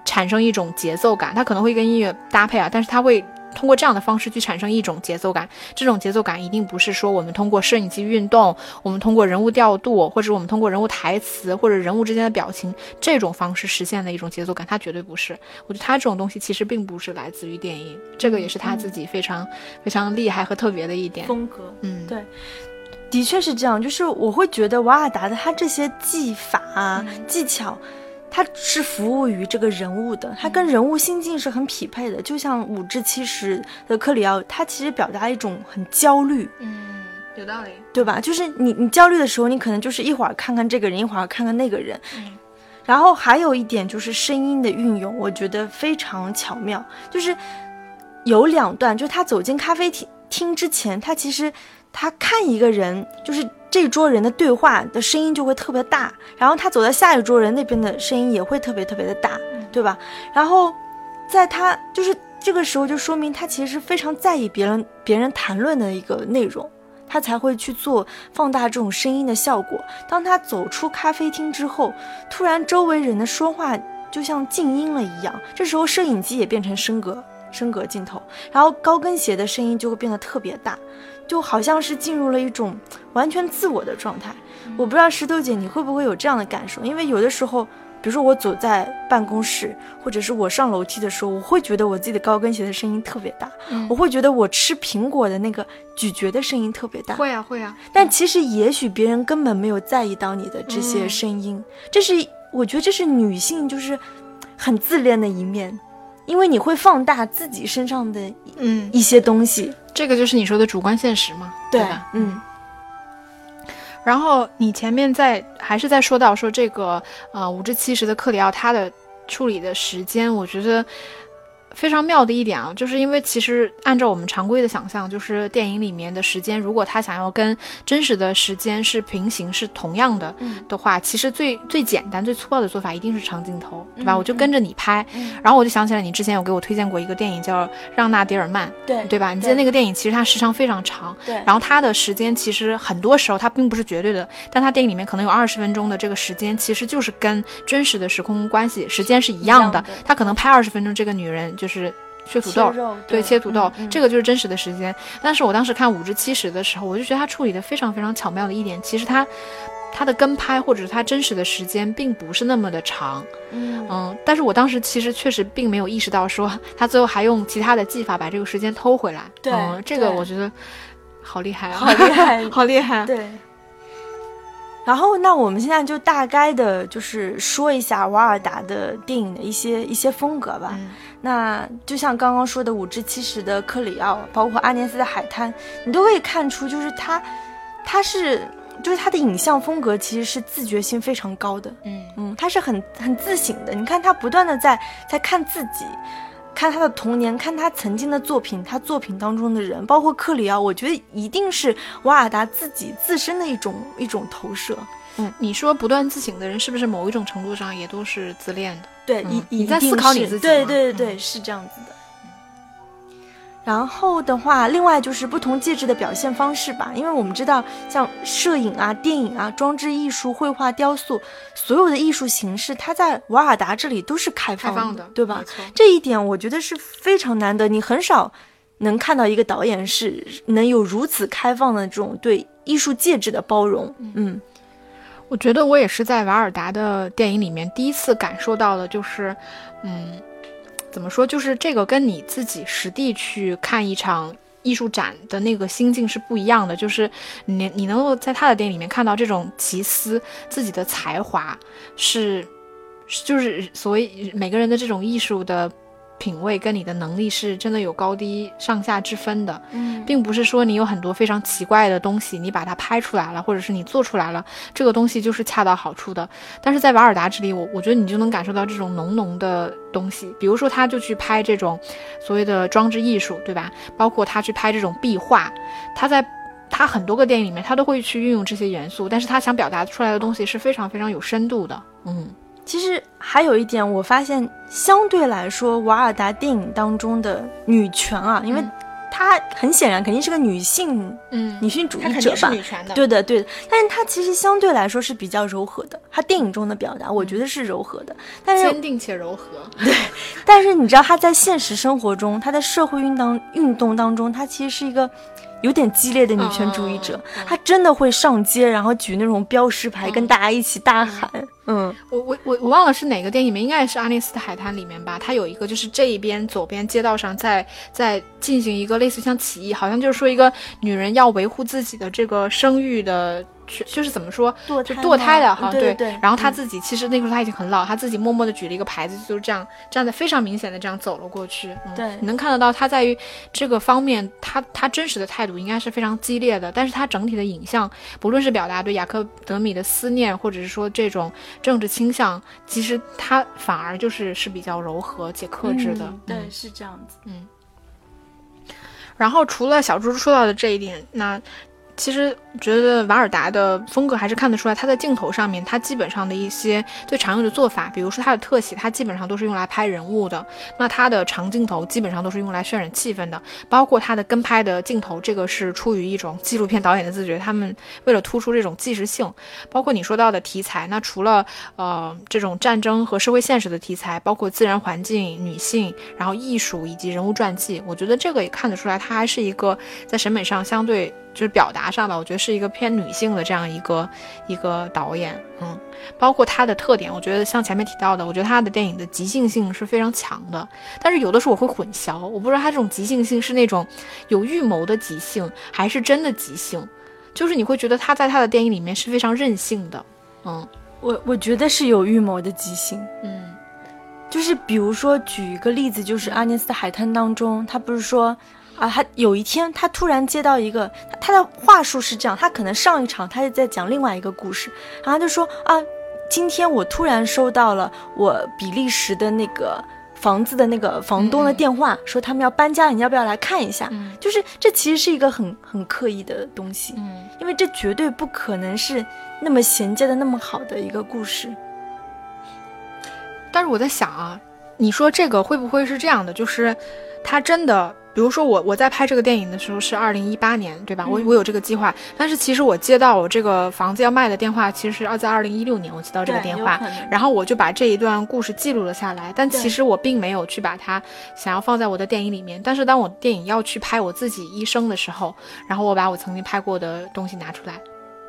产生一种节奏感，他可能会跟音乐搭配啊，但是他会。通过这样的方式去产生一种节奏感，这种节奏感一定不是说我们通过摄影机运动，我们通过人物调度，或者我们通过人物台词或者人物之间的表情这种方式实现的一种节奏感，它绝对不是。我觉得它这种东西其实并不是来自于电影，这个也是他自己非常非常厉害和特别的一点风格。嗯，对，的确是这样。就是我会觉得瓦尔达的他这些技法啊技巧。他是服务于这个人物的，他跟人物心境是很匹配的。就像五至七十的克里奥，他其实表达一种很焦虑，嗯，有道理，对吧？就是你你焦虑的时候，你可能就是一会儿看看这个人，一会儿看看那个人。嗯，然后还有一点就是声音的运用，我觉得非常巧妙。就是有两段，就是他走进咖啡厅厅之前，他其实他看一个人，就是这一桌人的对话的声音就会特别大，然后他走到下一桌人那边的声音也会特别特别的大，对吧？然后，在他就是这个时候，就说明他其实是非常在意别人别人谈论的一个内容，他才会去做放大这种声音的效果。当他走出咖啡厅之后，突然周围人的说话就像静音了一样，这时候摄影机也变成升格升格镜头，然后高跟鞋的声音就会变得特别大。就好像是进入了一种完全自我的状态，我不知道石头姐你会不会有这样的感受？因为有的时候，比如说我走在办公室，或者是我上楼梯的时候，我会觉得我自己的高跟鞋的声音特别大，我会觉得我吃苹果的那个咀嚼的声音特别大。会啊会啊，但其实也许别人根本没有在意到你的这些声音，这是我觉得这是女性就是很自恋的一面。因为你会放大自己身上的嗯。一些东西，这个就是你说的主观现实嘛，对吧？嗯。然后你前面在还是在说到说这个呃五至七十的克里奥他的处理的时间，我觉得。非常妙的一点啊，就是因为其实按照我们常规的想象，就是电影里面的时间，如果他想要跟真实的时间是平行、是同样的的话，其实最最简单、最粗暴的做法一定是长镜头，对吧？我就跟着你拍，然后我就想起来你之前有给我推荐过一个电影叫《让娜·迪尔曼》，对对吧？你记得那个电影其实它时长非常长，对，然后它的时间其实很多时候它并不是绝对的，但它电影里面可能有二十分钟的这个时间，其实就是跟真实的时空关系时间是一样的，它可能拍二十分钟，这个女人就。就是切土豆，对，切土豆，这个就是真实的时间。但是我当时看五至七十的时候，我就觉得他处理的非常非常巧妙的一点，其实他他的跟拍或者是他真实的时间并不是那么的长，嗯，但是我当时其实确实并没有意识到说他最后还用其他的技法把这个时间偷回来，对，这个我觉得好厉害啊，好厉害，好厉害，对。然后，那我们现在就大概的，就是说一下瓦尔达的电影的一些一些风格吧。那就像刚刚说的五至七十的克里奥，包括阿涅斯的海滩，你都可以看出，就是他，他是，就是他的影像风格其实是自觉性非常高的。嗯嗯，他是很很自省的。你看他不断的在在看自己。看他的童年，看他曾经的作品，他作品当中的人，包括克里奥，我觉得一定是瓦尔达自己自身的一种一种投射。嗯，你说不断自省的人，是不是某一种程度上也都是自恋的？对，你你在思考你自己。对对对，是这样子的。然后的话，另外就是不同介质的表现方式吧，因为我们知道，像摄影啊、电影啊、装置艺术、绘画、雕塑，所有的艺术形式，它在瓦尔达这里都是开放的，对吧？这一点我觉得是非常难得，你很少能看到一个导演是能有如此开放的这种对艺术介质的包容。嗯，我觉得我也是在瓦尔达的电影里面第一次感受到的，就是，嗯。怎么说？就是这个跟你自己实地去看一场艺术展的那个心境是不一样的。就是你你能够在他的电影里面看到这种奇思自己的才华，是，就是所谓每个人的这种艺术的。品味跟你的能力是真的有高低上下之分的，嗯，并不是说你有很多非常奇怪的东西，你把它拍出来了，或者是你做出来了，这个东西就是恰到好处的。但是在瓦尔达这里，我我觉得你就能感受到这种浓浓的东西。比如说，他就去拍这种所谓的装置艺术，对吧？包括他去拍这种壁画，他在他很多个电影里面，他都会去运用这些元素，但是他想表达出来的东西是非常非常有深度的，嗯。其实还有一点，我发现相对来说，瓦尔达电影当中的女权啊，因为她很显然肯定是个女性，嗯，女性主义者吧，对的，对的。但是她其实相对来说是比较柔和的，她电影中的表达，我觉得是柔和的，但是坚定且柔和。对，但是你知道她在现实生活中，她在社会运当运动当中，她其实是一个。有点激烈的女权主义者，她真的会上街，然后举那种标识牌，跟大家一起大喊。嗯，我我我我忘了是哪个电影里面，应该也是《阿涅斯特海滩》里面吧。它有一个，就是这一边左边街道上在在进行一个类似像起义，好像就是说一个女人要维护自己的这个生育的。就是怎么说，就堕胎的哈，对对。然后她自己其实那个时候她已经很老，她自己默默的举了一个牌子，就是这样站在非常明显的这样走了过去。对，你能看得到她在于这个方面，她她真实的态度应该是非常激烈的，但是她整体的影像，不论是表达对雅克德米的思念，或者是说这种政治倾向，其实他反而就是是比较柔和且克制的。对，是这样子。嗯。然后除了小猪说到的这一点，那。其实觉得瓦尔达的风格还是看得出来，他在镜头上面，他基本上的一些最常用的做法，比如说他的特写，他基本上都是用来拍人物的。那他的长镜头基本上都是用来渲染气氛的，包括他的跟拍的镜头，这个是出于一种纪录片导演的自觉，他们为了突出这种纪实性。包括你说到的题材，那除了呃这种战争和社会现实的题材，包括自然环境、女性，然后艺术以及人物传记，我觉得这个也看得出来，他还是一个在审美上相对。就是表达上吧，我觉得是一个偏女性的这样一个一个导演，嗯，包括他的特点，我觉得像前面提到的，我觉得他的电影的即兴性是非常强的。但是有的时候我会混淆，我不知道他这种即兴性是那种有预谋的即兴，还是真的即兴。就是你会觉得他在他的电影里面是非常任性的，嗯，我我觉得是有预谋的即兴，嗯，就是比如说举一个例子，就是《阿涅斯的海滩》当中，他不是说。啊，他有一天，他突然接到一个，他的话术是这样，他可能上一场他是在讲另外一个故事，然后他就说啊，今天我突然收到了我比利时的那个房子的那个房东的电话，说他们要搬家了，你要不要来看一下？就是这其实是一个很很刻意的东西，嗯，因为这绝对不可能是那么衔接的那么好的一个故事。但是我在想啊，你说这个会不会是这样的？就是他真的。比如说我我在拍这个电影的时候是二零一八年，对吧？我我有这个计划，但是其实我接到我这个房子要卖的电话，其实是要在二零一六年我接到这个电话，然后我就把这一段故事记录了下来。但其实我并没有去把它想要放在我的电影里面。但是当我电影要去拍我自己一生的时候，然后我把我曾经拍过的东西拿出来，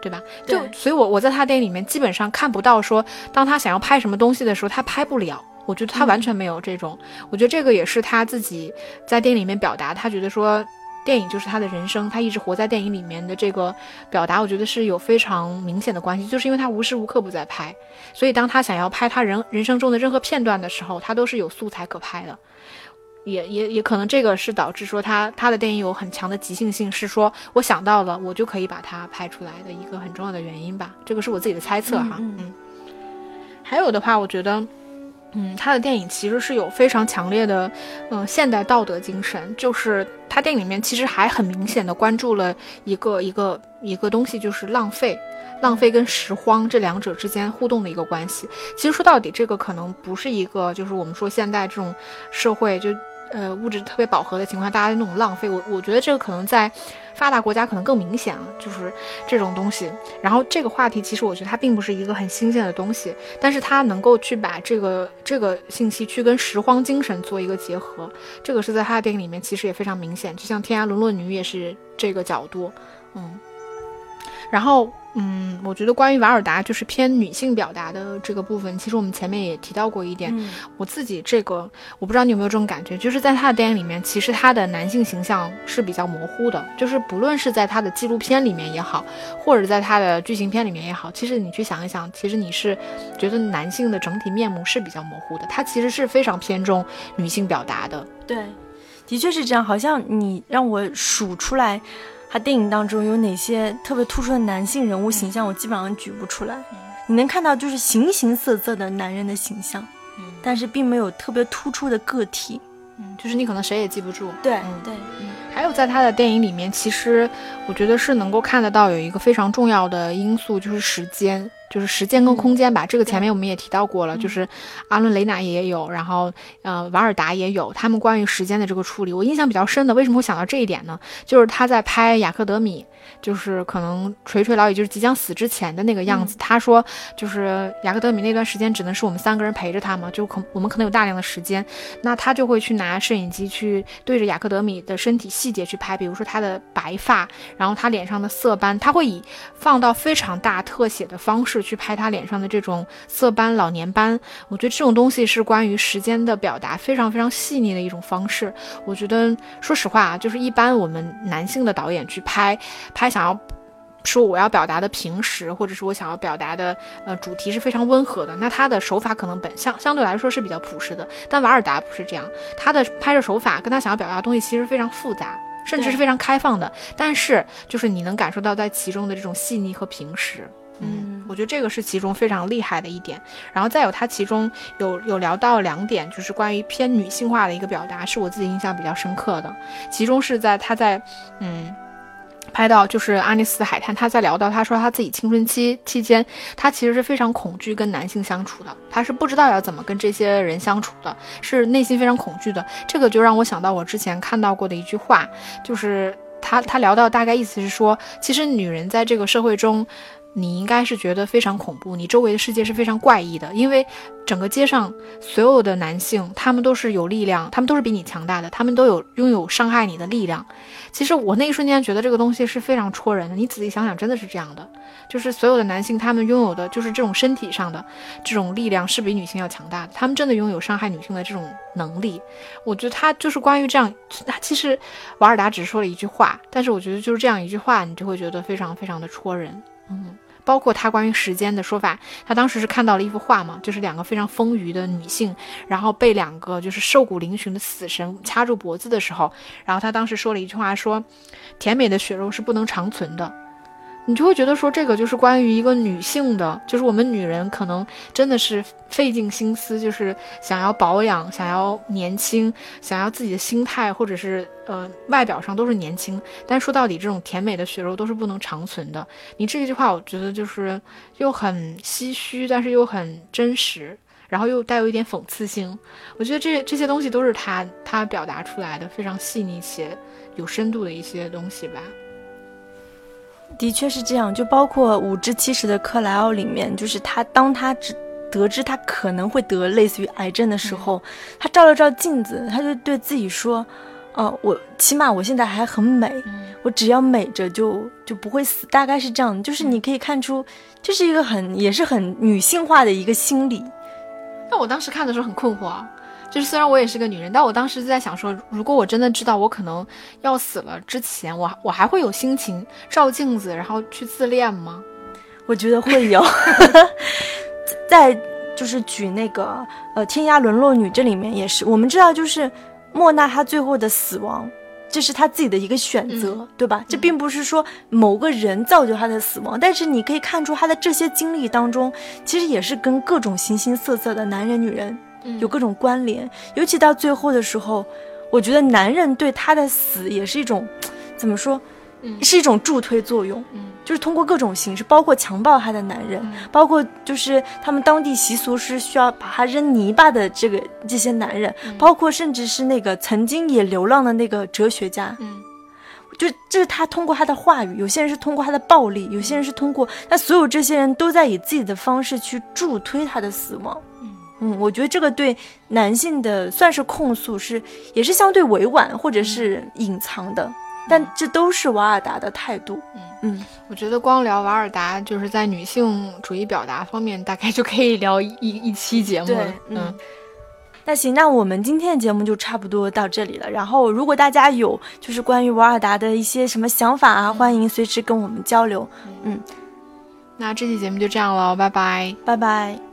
对吧？就所以，我我在他电影里面基本上看不到说，当他想要拍什么东西的时候，他拍不了。我觉得他完全没有这种，我觉得这个也是他自己在电影里面表达，他觉得说电影就是他的人生，他一直活在电影里面的这个表达，我觉得是有非常明显的关系，就是因为他无时无刻不在拍，所以当他想要拍他人人生中的任何片段的时候，他都是有素材可拍的，也也也可能这个是导致说他他的电影有很强的即兴性，是说我想到了我就可以把它拍出来的一个很重要的原因吧，这个是我自己的猜测哈，嗯，还有的话，我觉得。嗯，他的电影其实是有非常强烈的，嗯，现代道德精神。就是他电影里面其实还很明显的关注了一个一个一个东西，就是浪费、浪费跟拾荒这两者之间互动的一个关系。其实说到底，这个可能不是一个，就是我们说现代这种社会就。呃，物质特别饱和的情况下，大家那种浪费，我我觉得这个可能在发达国家可能更明显了，就是这种东西。然后这个话题其实我觉得它并不是一个很新鲜的东西，但是它能够去把这个这个信息去跟拾荒精神做一个结合，这个是在他的电影里面其实也非常明显，就像《天涯沦落女》也是这个角度，嗯，然后。嗯，我觉得关于瓦尔达就是偏女性表达的这个部分，其实我们前面也提到过一点。我自己这个，我不知道你有没有这种感觉，就是在他的电影里面，其实他的男性形象是比较模糊的，就是不论是在他的纪录片里面也好，或者在他的剧情片里面也好，其实你去想一想，其实你是觉得男性的整体面目是比较模糊的，他其实是非常偏重女性表达的。对，的确是这样。好像你让我数出来。他电影当中有哪些特别突出的男性人物形象？我基本上举不出来。你能看到就是形形色色的男人的形象，但是并没有特别突出的个体。嗯，就是你可能谁也记不住。对对。还有在他的电影里面，其实我觉得是能够看得到有一个非常重要的因素，就是时间。就是时间跟空间吧，这个前面我们也提到过了，就是阿伦雷纳也有，然后呃瓦尔达也有，他们关于时间的这个处理，我印象比较深的，为什么会想到这一点呢？就是他在拍雅克德米。就是可能垂垂老矣，就是即将死之前的那个样子。他说，就是雅克德米那段时间只能是我们三个人陪着他嘛，就可我们可能有大量的时间，那他就会去拿摄影机去对着雅克德米的身体细节去拍，比如说他的白发，然后他脸上的色斑，他会以放到非常大特写的方式去拍他脸上的这种色斑、老年斑。我觉得这种东西是关于时间的表达非常非常细腻的一种方式。我觉得说实话啊，就是一般我们男性的导演去拍。拍想要说我要表达的平时，或者是我想要表达的呃主题是非常温和的，那他的手法可能本相相对来说是比较朴实的。但瓦尔达不是这样，他的拍摄手法跟他想要表达的东西其实非常复杂，甚至是非常开放的。但是就是你能感受到在其中的这种细腻和平实。嗯，我觉得这个是其中非常厉害的一点。然后再有他其中有有聊到两点，就是关于偏女性化的一个表达，是我自己印象比较深刻的。其中是在他在嗯。拍到就是阿尼斯海滩，他在聊到，他说他自己青春期期间，他其实是非常恐惧跟男性相处的，他是不知道要怎么跟这些人相处的，是内心非常恐惧的。这个就让我想到我之前看到过的一句话，就是他他聊到大概意思是说，其实女人在这个社会中。你应该是觉得非常恐怖，你周围的世界是非常怪异的，因为整个街上所有的男性，他们都是有力量，他们都是比你强大的，他们都有拥有伤害你的力量。其实我那一瞬间觉得这个东西是非常戳人的。你仔细想想，真的是这样的，就是所有的男性，他们拥有的就是这种身体上的这种力量是比女性要强大的，他们真的拥有伤害女性的这种能力。我觉得他就是关于这样，他其实瓦尔达只说了一句话，但是我觉得就是这样一句话，你就会觉得非常非常的戳人。嗯，包括他关于时间的说法，他当时是看到了一幅画嘛，就是两个非常丰腴的女性，然后被两个就是瘦骨嶙峋的死神掐住脖子的时候，然后他当时说了一句话，说，甜美的血肉是不能长存的。你就会觉得说，这个就是关于一个女性的，就是我们女人可能真的是费尽心思，就是想要保养，想要年轻，想要自己的心态或者是呃外表上都是年轻，但说到底，这种甜美的血肉都是不能长存的。你这一句话，我觉得就是又很唏嘘，但是又很真实，然后又带有一点讽刺性。我觉得这这些东西都是他他表达出来的非常细腻且有深度的一些东西吧。的确是这样，就包括五至七十的克莱奥里面，就是他当他只得知他可能会得类似于癌症的时候，他照了照镜子，他就对自己说：“哦，我起码我现在还很美，我只要美着就就不会死。”大概是这样，就是你可以看出，这是一个很也是很女性化的一个心理。那我当时看的时候很困惑。就是虽然我也是个女人，但我当时就在想说，如果我真的知道我可能要死了之前，我我还会有心情照镜子，然后去自恋吗？我觉得会有。在就是举那个呃《天涯沦落女》这里面也是，我们知道就是莫娜她最后的死亡，这是她自己的一个选择，对吧？这并不是说某个人造就她的死亡，但是你可以看出她的这些经历当中，其实也是跟各种形形色色的男人、女人。有各种关联，尤其到最后的时候，我觉得男人对他的死也是一种，怎么说，是一种助推作用。嗯，就是通过各种形式，包括强暴他的男人，包括就是他们当地习俗是需要把他扔泥巴的这个这些男人，包括甚至是那个曾经也流浪的那个哲学家。嗯，就这是他通过他的话语，有些人是通过他的暴力，有些人是通过，那所有这些人都在以自己的方式去助推他的死亡。嗯，我觉得这个对男性的算是控诉，是也是相对委婉或者是隐藏的，但这都是瓦尔达的态度。嗯嗯，我觉得光聊瓦尔达，就是在女性主义表达方面，大概就可以聊一一期节目了。嗯，那行，那我们今天的节目就差不多到这里了。然后，如果大家有就是关于瓦尔达的一些什么想法啊，欢迎随时跟我们交流。嗯，那这期节目就这样了，拜拜，拜拜。